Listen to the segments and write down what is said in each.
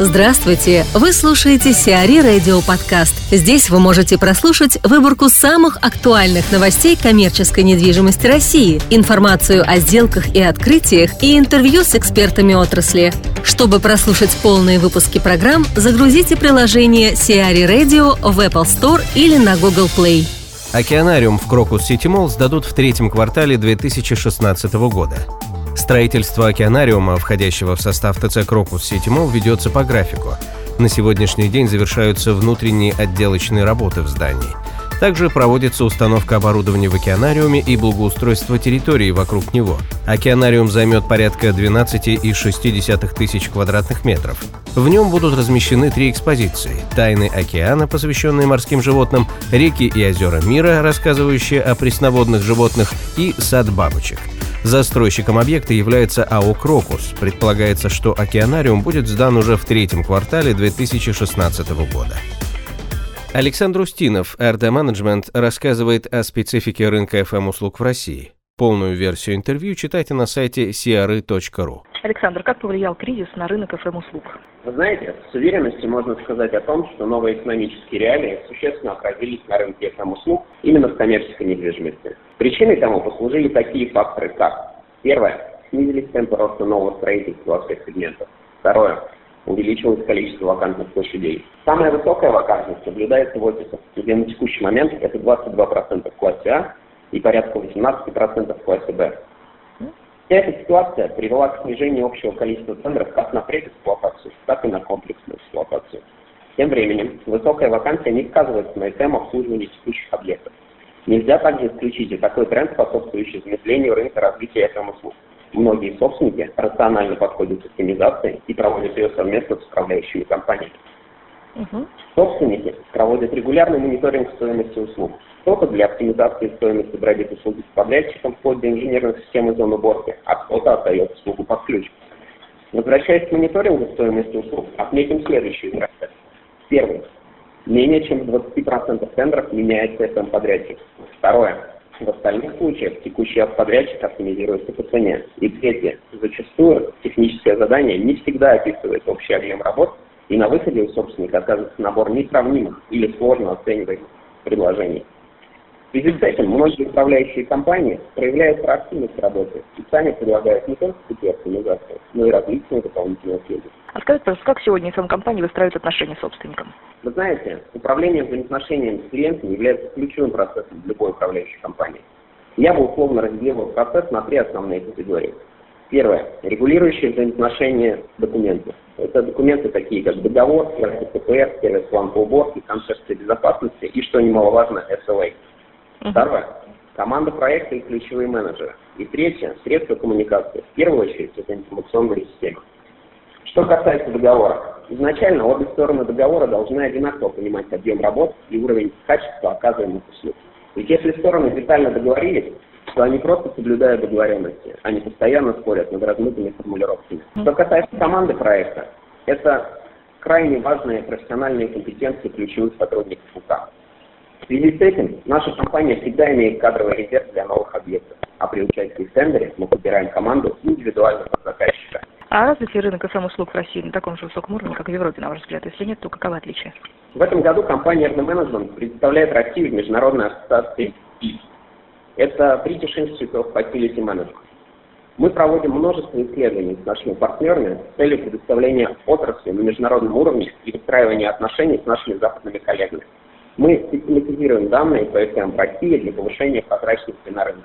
Здравствуйте! Вы слушаете CRE Radio Подкаст. Здесь вы можете прослушать выборку самых актуальных новостей коммерческой недвижимости России, информацию о сделках и открытиях и интервью с экспертами отрасли. Чтобы прослушать полные выпуски программ, загрузите приложение CRE Radio в Apple Store или на Google Play. Океанариум в Крокус Сити Молл сдадут в третьем квартале 2016 года. Строительство океанариума, входящего в состав ТЦ «Крокус Сити Молл», ведется по графику. На сегодняшний день завершаются внутренние отделочные работы в здании. Также проводится установка оборудования в океанариуме и благоустройство территории вокруг него. Океанариум займет порядка 12,6 тысяч квадратных метров. В нем будут размещены три экспозиции – «Тайны океана», посвященные морским животным, «Реки и озера мира», рассказывающие о пресноводных животных, и «Сад бабочек». Застройщиком объекта является АО «Крокус». Предполагается, что океанариум будет сдан уже в третьем квартале 2016 года. Александр Устинов, RD Management, рассказывает о специфике рынка FM-услуг в России. Полную версию интервью читайте на сайте cry.ru. Александр, как повлиял кризис на рынок FM-услуг? Вы знаете, с уверенностью можно сказать о том, что новые экономические реалии существенно отразились на рынке FM-услуг именно в коммерческой недвижимости. Причиной тому послужили такие факторы, как первое, снизились темпы роста нового строительства во всех сегментах. Второе, увеличилось количество вакантных площадей. Самая высокая вакантность наблюдается в офисах, где на текущий момент это 22% в классе А и порядка 18% в классе Б. Вся эта ситуация привела к снижению общего количества тендеров как на предэксплуатацию, так и на комплексную эксплуатацию. Тем временем, высокая вакансия не сказывается на этом обслуживании текущих объектов. Нельзя также исключить и такой тренд, способствующий замедлению рынка развития этом услуг. Многие собственники рационально подходят к оптимизации и проводят ее совместно с управляющими компаниями. Угу. Собственники проводят регулярный мониторинг стоимости услуг. Кто-то для оптимизации стоимости бродит услуги с подрядчиком вплоть до инженерной системы зон уборки, а кто-то отдает услугу под ключ. Возвращаясь к мониторингу стоимости услуг, отметим следующие графики. Первый. Менее чем в 20% тендеров меняется FM подрядчик. Второе. В остальных случаях текущий подрядчик оптимизируется по цене. И третье. Зачастую техническое задание не всегда описывает общий объем работ, и на выходе у собственника оказывается набор несравнимых или сложно оцениваемых предложений. В связи с этим многие управляющие компании проявляют проактивность работы и сами предлагают не только пути оптимизации, но и различные дополнительные услуги. А скажите, пожалуйста, как сегодня информкомпании выстраивают отношения с собственником? Вы знаете, управление взаимоотношениями с клиентом является ключевым процессом для любой управляющей компании. Я бы условно разделил процесс на три основные категории. Первое. Регулирующие взаимоотношения документов. Это документы такие, как договор, РТПР, сервис-план по уборке, концепция безопасности и, что немаловажно, SLA. Второе. Команда проекта и ключевые менеджеры. И третье. Средства коммуникации. В первую очередь, это информационные системы. Что касается договора. Изначально обе стороны договора должны одинаково понимать объем работ и уровень качества оказываемых услуг. Ведь если стороны детально договорились, то они просто соблюдают договоренности, они постоянно спорят над размытыми формулировками. Что касается команды проекта, это крайне важные профессиональные компетенции ключевых сотрудников УК. В связи с этим наша компания всегда имеет кадровый резерв для новых объектов, а при участии в тендере мы подбираем команду индивидуально под заказчика. А развит ли рынок СМ-услуг в России на таком же высоком уровне, как в Европе, на ваш взгляд? Если нет, то каковы отличия? В этом году компания RD Management представляет Россию в Международной ассоциации PIS. Это British Institute of Facility Management. Мы проводим множество исследований с нашими партнерами с целью предоставления отрасли на международном уровне и выстраивания отношений с нашими западными коллегами. Мы систематизируем данные по в России для повышения прозрачности на рынке.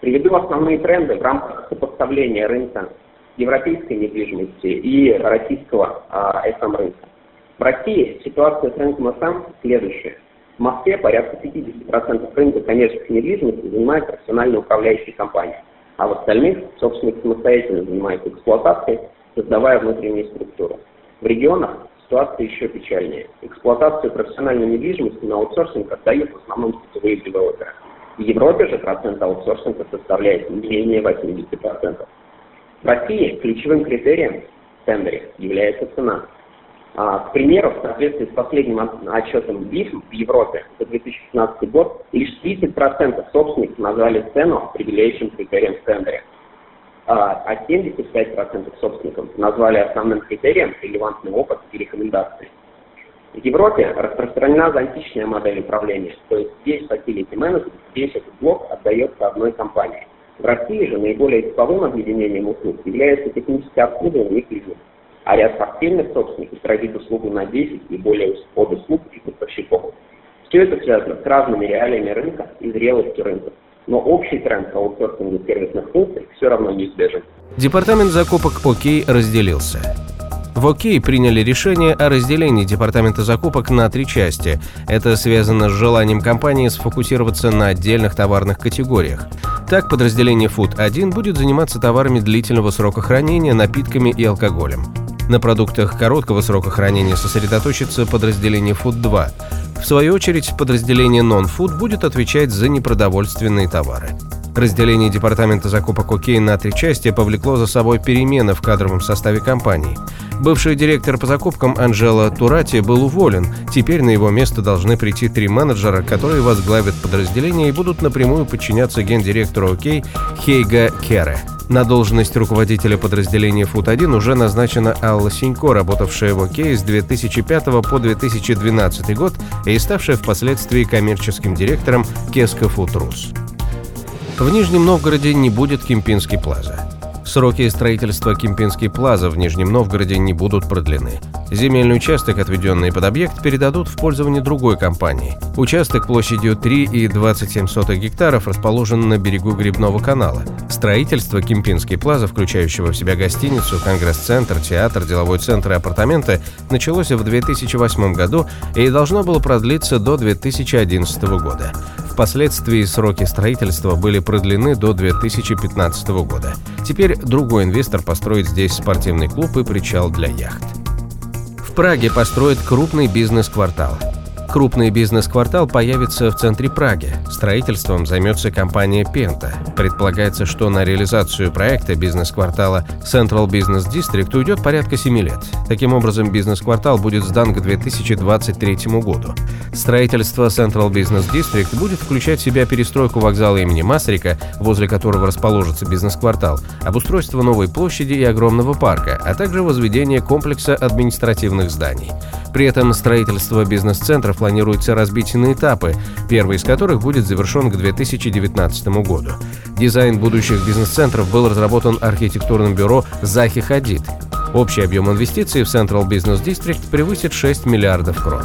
Приведу основные тренды в рамках сопоставления рынка европейской недвижимости и российского а, СМ рынка. В России ситуация с рынком СМ следующая. В Москве порядка 50% рынка коммерческой недвижимости занимает профессиональные управляющие компании, а в остальных собственник самостоятельно занимается эксплуатацией, создавая внутреннюю структуру. В регионах ситуация еще печальнее. Эксплуатацию профессиональной недвижимости на аутсорсинг отдают в основном сетевые девелоперы. В Европе же процент аутсорсинга составляет менее 80%. В России ключевым критерием в тендере является цена. А, к примеру, в соответствии с последним отчетом БИФ в Европе за 2015 год лишь 30% собственников назвали цену определяющим критерием в тендере. а 75% собственников назвали основным критерием релевантный опыт и рекомендации. В Европе распространена зонтичная модель управления, то есть весь facility менеджмент, весь этот блок отдается одной компании. В России же наиболее типовым объединением услуг является техническое обслуживание и клининг, а ряд портфельных собственников тратит услугу на 10 и более услуг и поставщиков. Все это связано с разными реалиями рынка и зрелостью рынка. Но общий тренд к аутсорсингу сервисных функций все равно неизбежен. Департамент закупок ОК разделился. В ОК приняли решение о разделении департамента закупок на три части. Это связано с желанием компании сфокусироваться на отдельных товарных категориях. Так, подразделение Food 1 будет заниматься товарами длительного срока хранения, напитками и алкоголем. На продуктах короткого срока хранения сосредоточится подразделение Food 2. В свою очередь, подразделение Non-Food будет отвечать за непродовольственные товары. Разделение департамента закупок ОК на три части повлекло за собой перемены в кадровом составе компании. Бывший директор по закупкам Анжела Турати был уволен. Теперь на его место должны прийти три менеджера, которые возглавят подразделение и будут напрямую подчиняться гендиректору ОК Хейга Кере. На должность руководителя подразделения Фут-1 уже назначена Алла Синько, работавшая в ОК с 2005 по 2012 год и ставшая впоследствии коммерческим директором Кеска Футрус. В Нижнем Новгороде не будет Кемпинский плаза. Сроки строительства Кемпинский плаза в Нижнем Новгороде не будут продлены. Земельный участок, отведенный под объект, передадут в пользование другой компании. Участок площадью 3,27 гектаров расположен на берегу Грибного канала. Строительство Кемпинский плаза, включающего в себя гостиницу, конгресс-центр, театр, деловой центр и апартаменты, началось в 2008 году и должно было продлиться до 2011 года. Впоследствии сроки строительства были продлены до 2015 года. Теперь другой инвестор построит здесь спортивный клуб и причал для яхт. В Праге построят крупный бизнес-квартал. Крупный бизнес-квартал появится в центре Праги. Строительством займется компания Penta. Предполагается, что на реализацию проекта бизнес-квартала Central Business District уйдет порядка 7 лет. Таким образом, бизнес-квартал будет сдан к 2023 году. Строительство Central Business District будет включать в себя перестройку вокзала имени Масрика, возле которого расположится бизнес-квартал, обустройство новой площади и огромного парка, а также возведение комплекса административных зданий. При этом строительство бизнес-центров планируется разбить на этапы, первый из которых будет завершен к 2019 году. Дизайн будущих бизнес-центров был разработан архитектурным бюро «Захи Хадид». Общий объем инвестиций в Central Business District превысит 6 миллиардов крон.